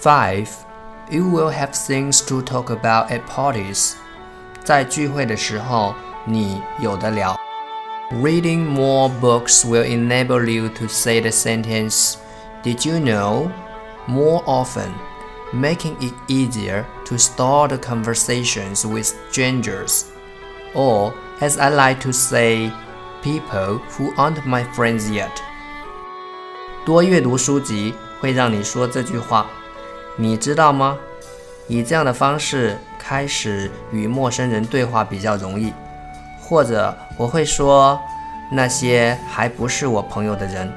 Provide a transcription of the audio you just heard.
Five, you will have things to talk about at parties. 在聚会的时候，你有的聊。Reading more books will enable you to say the sentence, Did you know? more often, making it easier to start conversations with strangers. Or, as I like to say, people who aren't my friends yet. 多阅读书籍会让你说这句话， 你知道吗？以这样的方式开始与陌生人对话比较容易。或者我会说，那些还不是我朋友的人。